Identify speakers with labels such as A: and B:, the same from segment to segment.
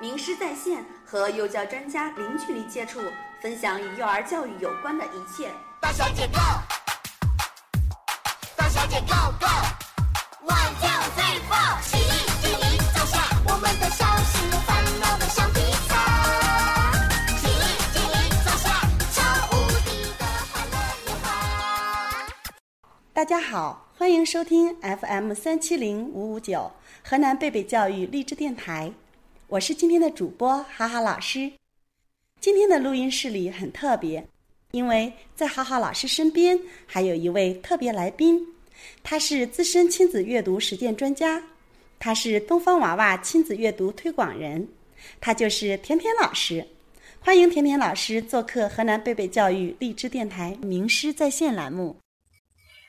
A: 名师在线和幼教专家零距离接触，分享与幼儿教育有关的一切。
B: 大小姐 Go，大小姐 Go Go，One Two Three Four，起立敬礼坐下，我们的烦恼的橡皮擦。起立敬礼坐下，超无敌的快乐年华。
C: 大家好，欢迎收听 FM 三七零五五九河南贝贝教育励志电台，我是今天的主播哈哈老师。今天的录音室里很特别，因为在哈哈老师身边还有一位特别来宾，他是资深亲子阅读实践专家，他是东方娃娃亲子阅读推广人，他就是甜甜老师。欢迎甜甜老师做客河南贝贝教育励志电台名师在线栏目。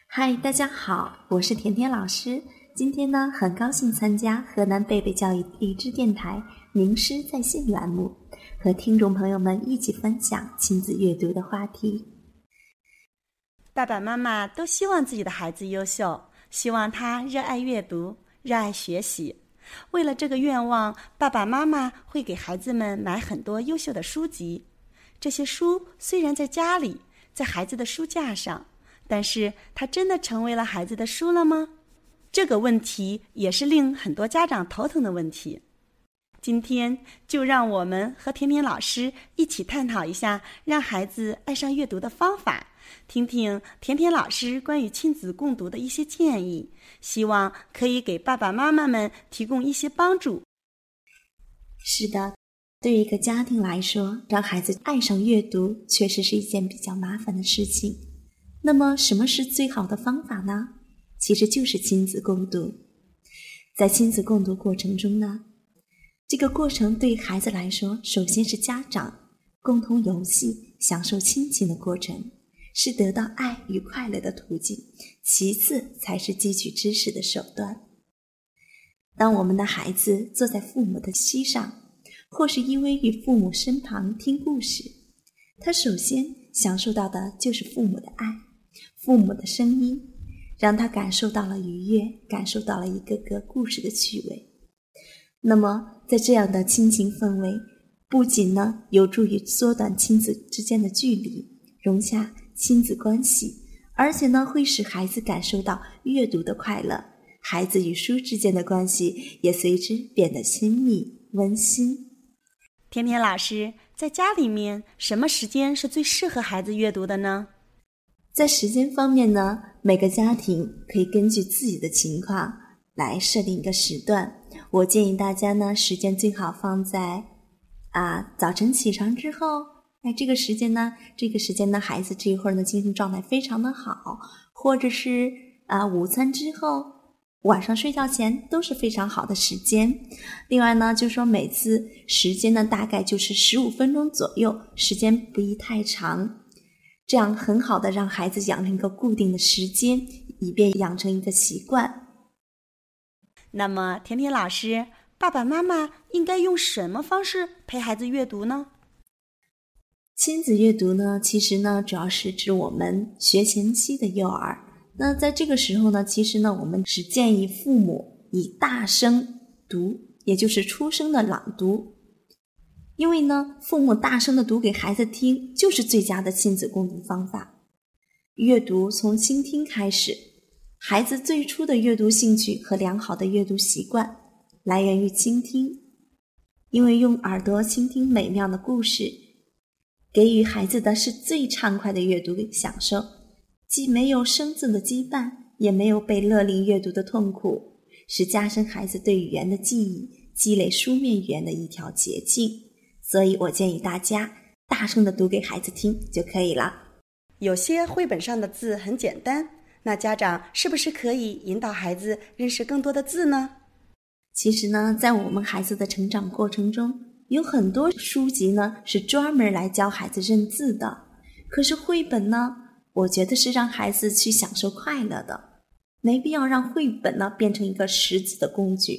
D: 嗨，大家好，我是甜甜老师。今天呢，很高兴参加河南贝贝教育励志电台名师在线栏目，和听众朋友们一起分享亲子阅读的话题。
C: 爸爸妈妈都希望自己的孩子优秀，希望他热爱阅读、热爱学习。为了这个愿望，爸爸妈妈会给孩子们买很多优秀的书籍。这些书虽然在家里，在孩子的书架上，但是它真的成为了孩子的书了吗？这个问题也是令很多家长头疼的问题。今天就让我们和甜甜老师一起探讨一下让孩子爱上阅读的方法，听听甜甜老师关于亲子共读的一些建议，希望可以给爸爸妈妈们提供一些帮助。
D: 是的，对于一个家庭来说，让孩子爱上阅读确实是一件比较麻烦的事情。那么，什么是最好的方法呢？其实就是亲子共读。在亲子共读过程中呢，这个过程对孩子来说，首先是家长共同游戏、享受亲情的过程，是得到爱与快乐的途径；其次才是汲取知识的手段。当我们的孩子坐在父母的膝上，或是依偎于父母身旁听故事，他首先享受到的就是父母的爱，父母的声音。让他感受到了愉悦，感受到了一个个故事的趣味。那么，在这样的亲情氛围，不仅呢有助于缩短亲子之间的距离，融洽亲子关系，而且呢会使孩子感受到阅读的快乐，孩子与书之间的关系也随之变得亲密温馨。
C: 甜甜老师，在家里面，什么时间是最适合孩子阅读的呢？
D: 在时间方面呢，每个家庭可以根据自己的情况来设定一个时段。我建议大家呢，时间最好放在啊早晨起床之后，哎这个时间呢，这个时间呢，孩子这一会儿呢精神状态非常的好，或者是啊午餐之后，晚上睡觉前都是非常好的时间。另外呢，就说每次时间呢大概就是十五分钟左右，时间不宜太长。这样很好的让孩子养成一个固定的时间，以便养成一个习惯。
C: 那么，甜甜老师，爸爸妈妈应该用什么方式陪孩子阅读呢？
D: 亲子阅读呢，其实呢，主要是指我们学前期的幼儿。那在这个时候呢，其实呢，我们只建议父母以大声读，也就是出声的朗读。因为呢，父母大声的读给孩子听，就是最佳的亲子共读方法。阅读从倾听开始，孩子最初的阅读兴趣和良好的阅读习惯来源于倾听。因为用耳朵倾听美妙的故事，给予孩子的是最畅快的阅读享受，既没有生字的羁绊，也没有被勒令阅读的痛苦，是加深孩子对语言的记忆、积累书面语言的一条捷径。所以我建议大家大声的读给孩子听就可以了。
C: 有些绘本上的字很简单，那家长是不是可以引导孩子认识更多的字呢？
D: 其实呢，在我们孩子的成长过程中，有很多书籍呢是专门来教孩子认字的。可是绘本呢，我觉得是让孩子去享受快乐的，没必要让绘本呢变成一个识字的工具。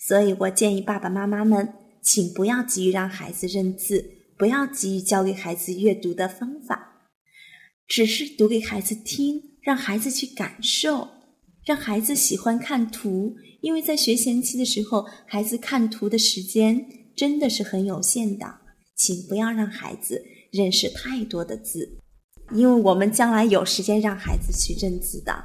D: 所以我建议爸爸妈妈们。请不要急于让孩子认字，不要急于教给孩子阅读的方法，只是读给孩子听，让孩子去感受，让孩子喜欢看图。因为在学前期的时候，孩子看图的时间真的是很有限的，请不要让孩子认识太多的字，因为我们将来有时间让孩子去认字的。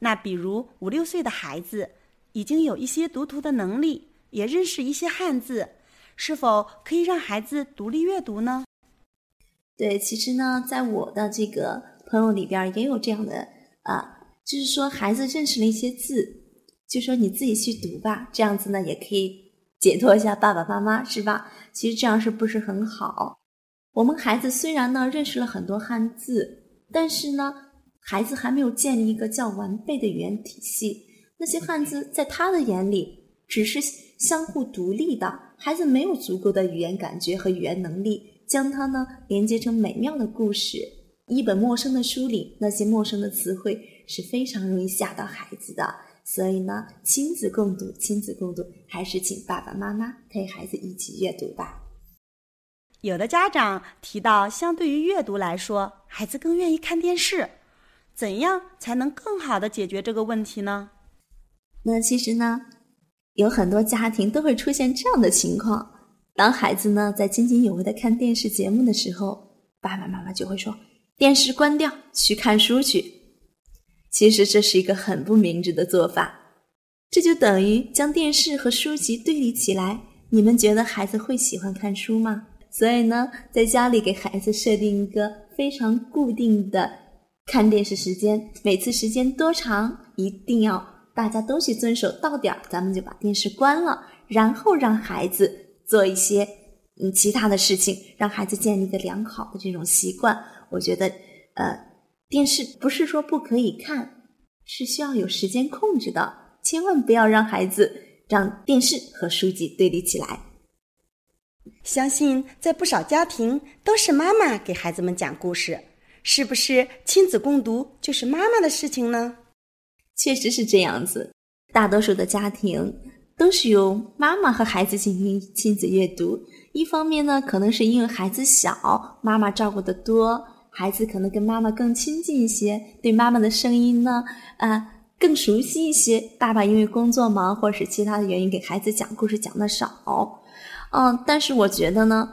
C: 那比如五六岁的孩子已经有一些读图的能力，也认识一些汉字，是否可以让孩子独立阅读呢？
D: 对，其实呢，在我的这个朋友里边也有这样的啊，就是说孩子认识了一些字，就说你自己去读吧，这样子呢也可以解脱一下爸爸妈妈，是吧？其实这样是不是很好？我们孩子虽然呢认识了很多汉字，但是呢。孩子还没有建立一个较完备的语言体系，那些汉字在他的眼里只是相互独立的。孩子没有足够的语言感觉和语言能力，将它呢连接成美妙的故事。一本陌生的书里，那些陌生的词汇是非常容易吓到孩子的。所以呢，亲子共读，亲子共读，还是请爸爸妈妈陪孩子一起阅读吧。
C: 有的家长提到，相对于阅读来说，孩子更愿意看电视。怎样才能更好的解决这个问题呢？
D: 那其实呢，有很多家庭都会出现这样的情况：当孩子呢在津津有味的看电视节目的时候，爸爸妈妈就会说：“电视关掉，去看书去。”其实这是一个很不明智的做法，这就等于将电视和书籍对立起来。你们觉得孩子会喜欢看书吗？所以呢，在家里给孩子设定一个非常固定的。看电视时间，每次时间多长，一定要大家都去遵守，到点儿咱们就把电视关了，然后让孩子做一些嗯其他的事情，让孩子建立一个良好的这种习惯。我觉得，呃，电视不是说不可以看，是需要有时间控制的，千万不要让孩子让电视和书籍对立起来。
C: 相信在不少家庭都是妈妈给孩子们讲故事。是不是亲子共读就是妈妈的事情呢？
D: 确实是这样子，大多数的家庭都是由妈妈和孩子进行亲子阅读。一方面呢，可能是因为孩子小，妈妈照顾的多，孩子可能跟妈妈更亲近一些，对妈妈的声音呢，啊，更熟悉一些。爸爸因为工作忙或者是其他的原因，给孩子讲故事讲的少。嗯，但是我觉得呢。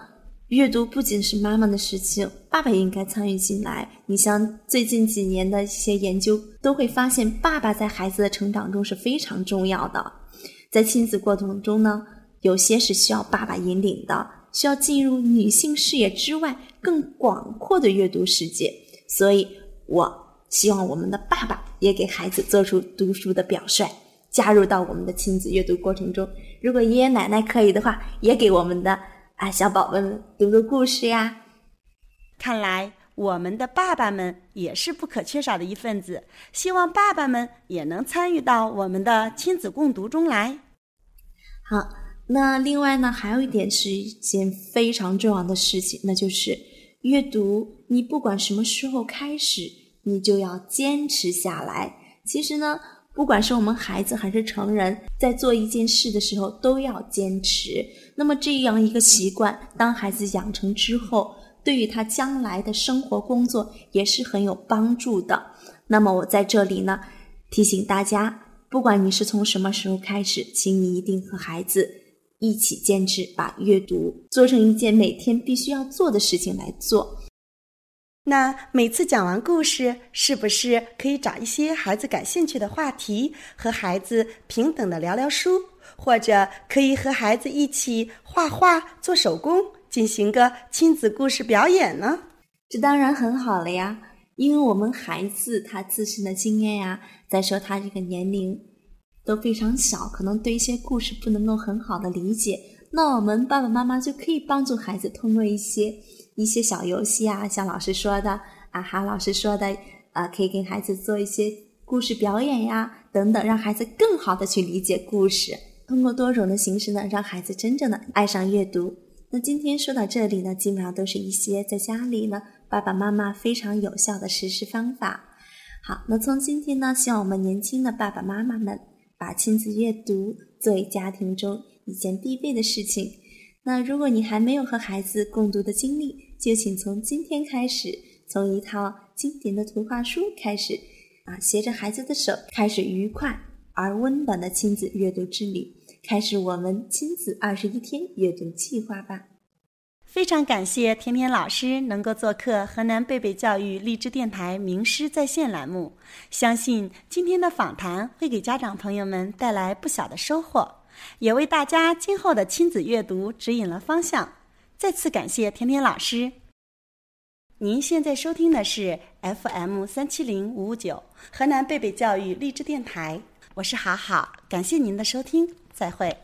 D: 阅读不仅是妈妈的事情，爸爸也应该参与进来。你像最近几年的一些研究，都会发现，爸爸在孩子的成长中是非常重要的。在亲子过程中呢，有些是需要爸爸引领的，需要进入女性视野之外更广阔的阅读世界。所以，我希望我们的爸爸也给孩子做出读书的表率，加入到我们的亲子阅读过程中。如果爷爷奶奶可以的话，也给我们的。啊，小宝贝们读个故事呀！
C: 看来我们的爸爸们也是不可缺少的一份子。希望爸爸们也能参与到我们的亲子共读中来。
D: 好，那另外呢，还有一点是一件非常重要的事情，那就是阅读。你不管什么时候开始，你就要坚持下来。其实呢。不管是我们孩子还是成人，在做一件事的时候都要坚持。那么这样一个习惯，当孩子养成之后，对于他将来的生活工作也是很有帮助的。那么我在这里呢，提醒大家，不管你是从什么时候开始，请你一定和孩子一起坚持，把阅读做成一件每天必须要做的事情来做。
C: 那每次讲完故事，是不是可以找一些孩子感兴趣的话题，和孩子平等的聊聊书，或者可以和孩子一起画画、做手工，进行个亲子故事表演呢？
D: 这当然很好了呀，因为我们孩子他自身的经验呀，再说他这个年龄都非常小，可能对一些故事不能够很好的理解，那我们爸爸妈妈就可以帮助孩子通过一些。一些小游戏啊，像老师说的啊，哈老师说的，啊，可以给孩子做一些故事表演呀，等等，让孩子更好的去理解故事。通过多种的形式呢，让孩子真正的爱上阅读。那今天说到这里呢，基本上都是一些在家里呢，爸爸妈妈非常有效的实施方法。好，那从今天呢，希望我们年轻的爸爸妈妈们把亲子阅读作为家庭中一件必备的事情。那如果你还没有和孩子共读的经历，就请从今天开始，从一套经典的图画书开始，啊，携着孩子的手，开始愉快而温暖的亲子阅读之旅。开始我们亲子二十一天阅读计划吧。
C: 非常感谢甜甜老师能够做客河南贝贝教育励志电台名师在线栏目，相信今天的访谈会给家长朋友们带来不小的收获，也为大家今后的亲子阅读指引了方向。再次感谢甜甜老师。您现在收听的是 FM 三七零五五九河南贝贝教育励志电台，我是好好，感谢您的收听，再会。